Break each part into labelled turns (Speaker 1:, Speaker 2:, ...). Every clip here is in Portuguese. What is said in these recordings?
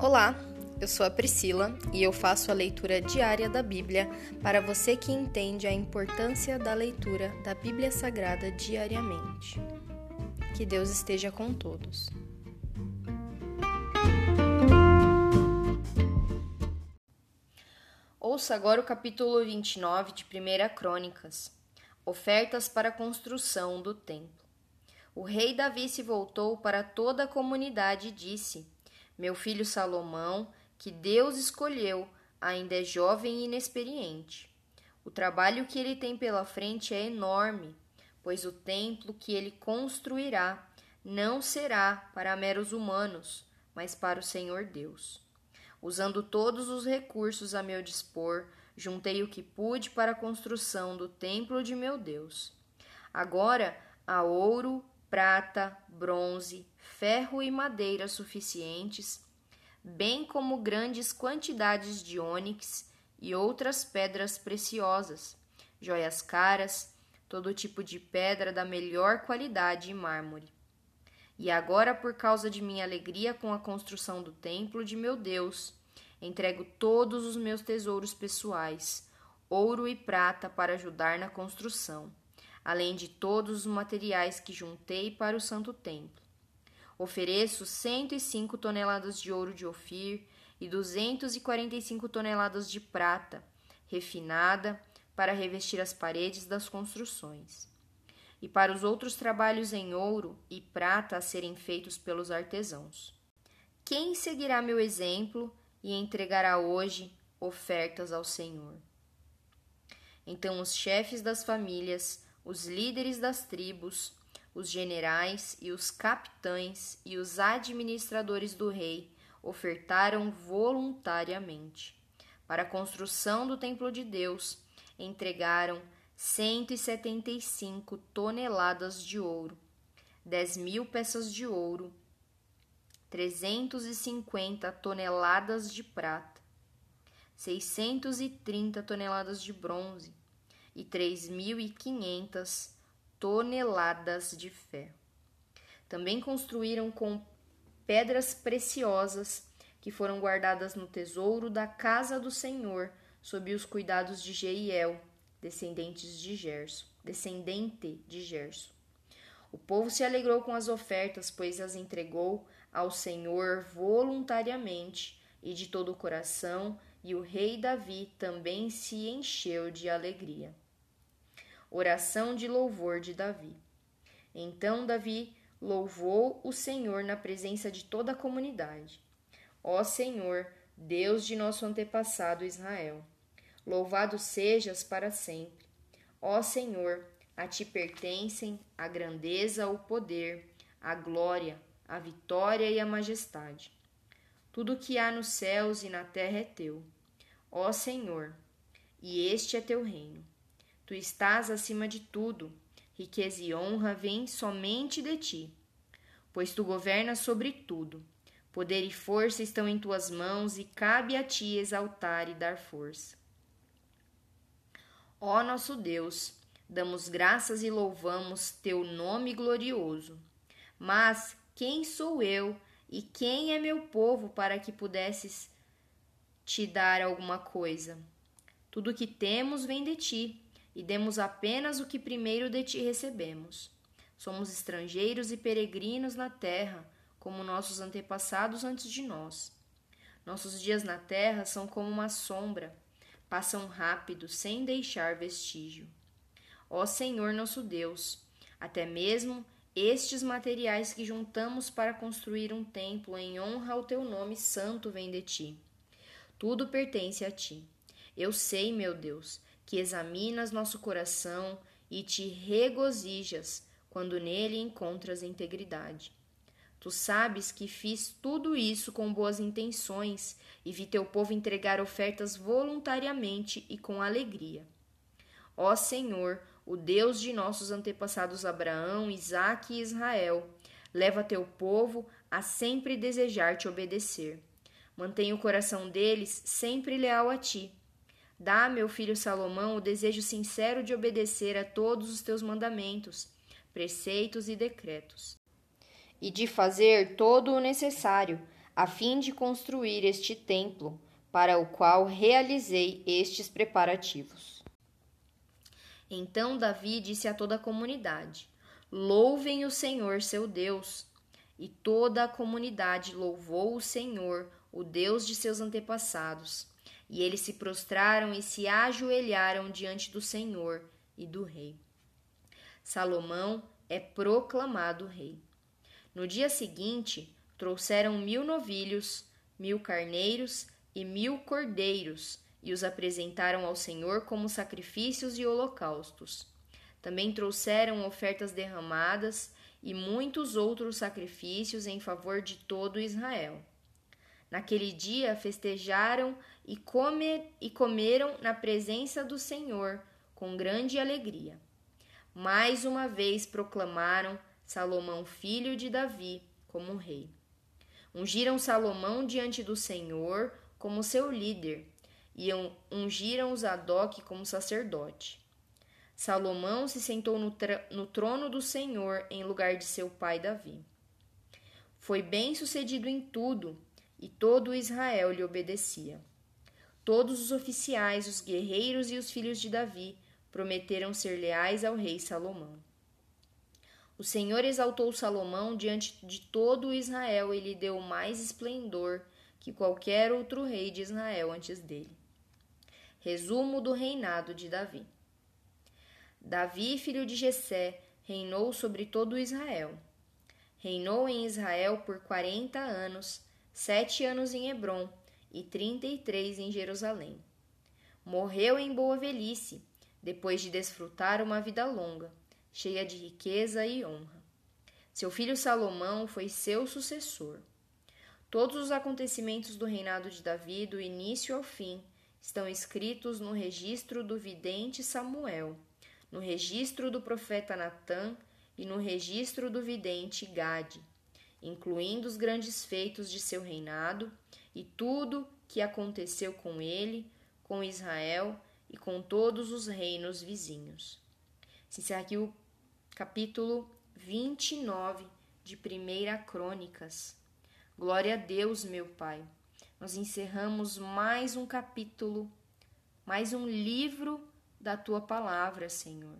Speaker 1: Olá, eu sou a Priscila e eu faço a leitura diária da Bíblia para você que entende a importância da leitura da Bíblia Sagrada diariamente. Que Deus esteja com todos. Ouça agora o capítulo 29 de 1 Crônicas Ofertas para a construção do templo. O rei Davi se voltou para toda a comunidade e disse: Meu filho Salomão, que Deus escolheu, ainda é jovem e inexperiente. O trabalho que ele tem pela frente é enorme, pois o templo que ele construirá não será para meros humanos, mas para o Senhor Deus. Usando todos os recursos a meu dispor, juntei o que pude para a construção do templo de meu Deus. Agora há ouro, prata, bronze, ferro e madeira suficientes, bem como grandes quantidades de ônix e outras pedras preciosas, joias caras, todo tipo de pedra da melhor qualidade e mármore. E agora, por causa de minha alegria com a construção do templo de meu Deus, Entrego todos os meus tesouros pessoais, ouro e prata, para ajudar na construção, além de todos os materiais que juntei para o Santo Templo. Ofereço 105 toneladas de ouro de Ofir e 245 toneladas de prata, refinada, para revestir as paredes das construções. E para os outros trabalhos em ouro e prata a serem feitos pelos artesãos. Quem seguirá meu exemplo e entregará hoje ofertas ao Senhor. Então os chefes das famílias, os líderes das tribos, os generais e os capitães e os administradores do rei ofertaram voluntariamente. Para a construção do templo de Deus, entregaram 175 toneladas de ouro, 10 mil peças de ouro 350 toneladas de prata, 630 toneladas de bronze e 3.500 toneladas de ferro. Também construíram com pedras preciosas que foram guardadas no tesouro da casa do Senhor, sob os cuidados de Jeiel, descendentes de Gerso, descendente de Gerso. O povo se alegrou com as ofertas, pois as entregou ao Senhor voluntariamente e de todo o coração, e o rei Davi também se encheu de alegria. Oração de louvor de Davi. Então Davi louvou o Senhor na presença de toda a comunidade. Ó Senhor, Deus de nosso antepassado Israel, louvado sejas para sempre. Ó Senhor, a ti pertencem a grandeza, o poder, a glória, a vitória e a majestade. Tudo que há nos céus e na terra é teu, ó Senhor, e este é teu reino. Tu estás acima de tudo, riqueza e honra vêm somente de ti, pois tu governas sobre tudo. Poder e força estão em tuas mãos e cabe a ti exaltar e dar força. Ó nosso Deus, damos graças e louvamos teu nome glorioso. Mas quem sou eu e quem é meu povo para que pudesses te dar alguma coisa? Tudo o que temos vem de ti, e demos apenas o que primeiro de ti recebemos. Somos estrangeiros e peregrinos na terra, como nossos antepassados antes de nós. Nossos dias na terra são como uma sombra, passam rápido, sem deixar vestígio. Ó Senhor nosso Deus, até mesmo estes materiais que juntamos para construir um templo em honra ao teu nome santo vêm de ti. Tudo pertence a ti. Eu sei, meu Deus, que examinas nosso coração e te regozijas quando nele encontras integridade. Tu sabes que fiz tudo isso com boas intenções e vi teu povo entregar ofertas voluntariamente e com alegria. Ó Senhor, o Deus de nossos antepassados Abraão, Isaque e Israel, leva teu povo a sempre desejar te obedecer. Mantenha o coração deles sempre leal a ti. Dá, meu filho Salomão, o desejo sincero de obedecer a todos os teus mandamentos, preceitos e decretos, e de fazer todo o necessário, a fim de construir este templo, para o qual realizei estes preparativos. Então Davi disse a toda a comunidade: Louvem o Senhor seu Deus. E toda a comunidade louvou o Senhor, o Deus de seus antepassados. E eles se prostraram e se ajoelharam diante do Senhor e do rei. Salomão é proclamado rei. No dia seguinte, trouxeram mil novilhos, mil carneiros e mil cordeiros e os apresentaram ao Senhor como sacrifícios e holocaustos. Também trouxeram ofertas derramadas e muitos outros sacrifícios em favor de todo Israel. Naquele dia festejaram e, comer, e comeram na presença do Senhor com grande alegria. Mais uma vez proclamaram Salomão, filho de Davi, como rei. Ungiram Salomão diante do Senhor como seu líder e ungiram Zadok como sacerdote. Salomão se sentou no, no trono do Senhor em lugar de seu pai Davi. Foi bem sucedido em tudo e todo Israel lhe obedecia. Todos os oficiais, os guerreiros e os filhos de Davi prometeram ser leais ao rei Salomão. O Senhor exaltou Salomão diante de todo Israel e lhe deu mais esplendor que qualquer outro rei de Israel antes dele. Resumo do reinado de Davi. Davi, filho de Jessé, reinou sobre todo Israel. Reinou em Israel por quarenta anos, sete anos em Hebron e trinta e três em Jerusalém. Morreu em boa velhice, depois de desfrutar uma vida longa, cheia de riqueza e honra. Seu filho Salomão foi seu sucessor. Todos os acontecimentos do reinado de Davi, do início ao fim, estão escritos no registro do vidente Samuel, no registro do profeta Natã e no registro do vidente Gade, incluindo os grandes feitos de seu reinado e tudo que aconteceu com ele, com Israel e com todos os reinos vizinhos. Se encerra aqui o capítulo 29 de Primeira Crônicas. Glória a Deus, meu Pai. Nós encerramos mais um capítulo, mais um livro da tua palavra, Senhor.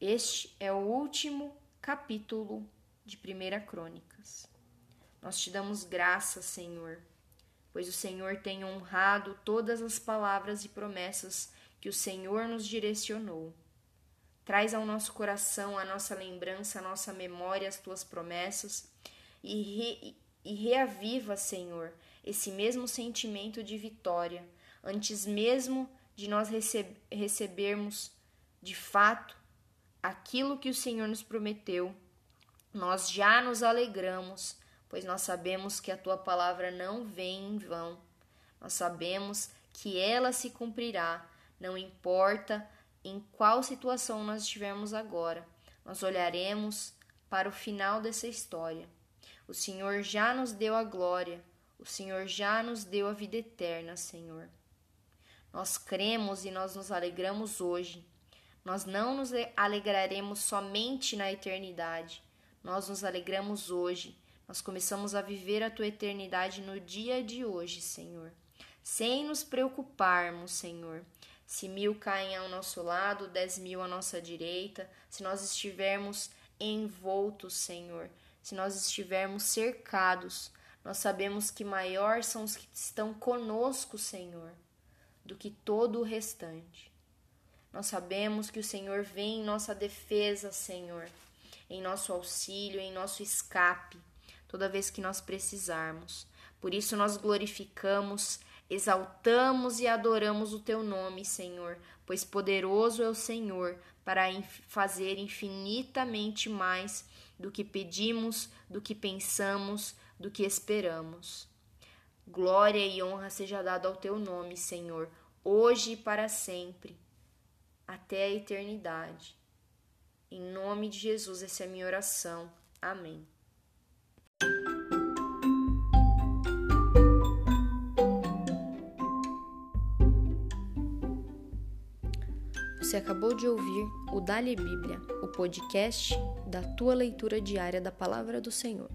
Speaker 1: Este é o último capítulo de Primeira Crônicas. Nós te damos graça, Senhor, pois o Senhor tem honrado todas as palavras e promessas que o Senhor nos direcionou. Traz ao nosso coração a nossa lembrança, a nossa memória, as tuas promessas e, re, e reaviva, Senhor, esse mesmo sentimento de vitória, antes mesmo de nós receb recebermos de fato aquilo que o Senhor nos prometeu. Nós já nos alegramos, pois nós sabemos que a tua palavra não vem em vão. Nós sabemos que ela se cumprirá, não importa em qual situação nós estivermos agora. Nós olharemos para o final dessa história. O Senhor já nos deu a glória, o Senhor já nos deu a vida eterna, Senhor. Nós cremos e nós nos alegramos hoje. Nós não nos alegraremos somente na eternidade. Nós nos alegramos hoje nós começamos a viver a tua eternidade no dia de hoje, Senhor. Sem nos preocuparmos, Senhor. Se mil caem ao nosso lado, dez mil à nossa direita, se nós estivermos envoltos, Senhor, se nós estivermos cercados, nós sabemos que maior são os que estão conosco, Senhor, do que todo o restante. Nós sabemos que o Senhor vem em nossa defesa, Senhor, em nosso auxílio, em nosso escape toda vez que nós precisarmos. Por isso nós glorificamos, exaltamos e adoramos o teu nome, Senhor, pois poderoso é o Senhor para fazer infinitamente mais do que pedimos, do que pensamos, do que esperamos. Glória e honra seja dada ao teu nome, Senhor, hoje e para sempre, até a eternidade. Em nome de Jesus, essa é a minha oração. Amém. Você acabou de ouvir o Dali Bíblia, o podcast da tua leitura diária da Palavra do Senhor.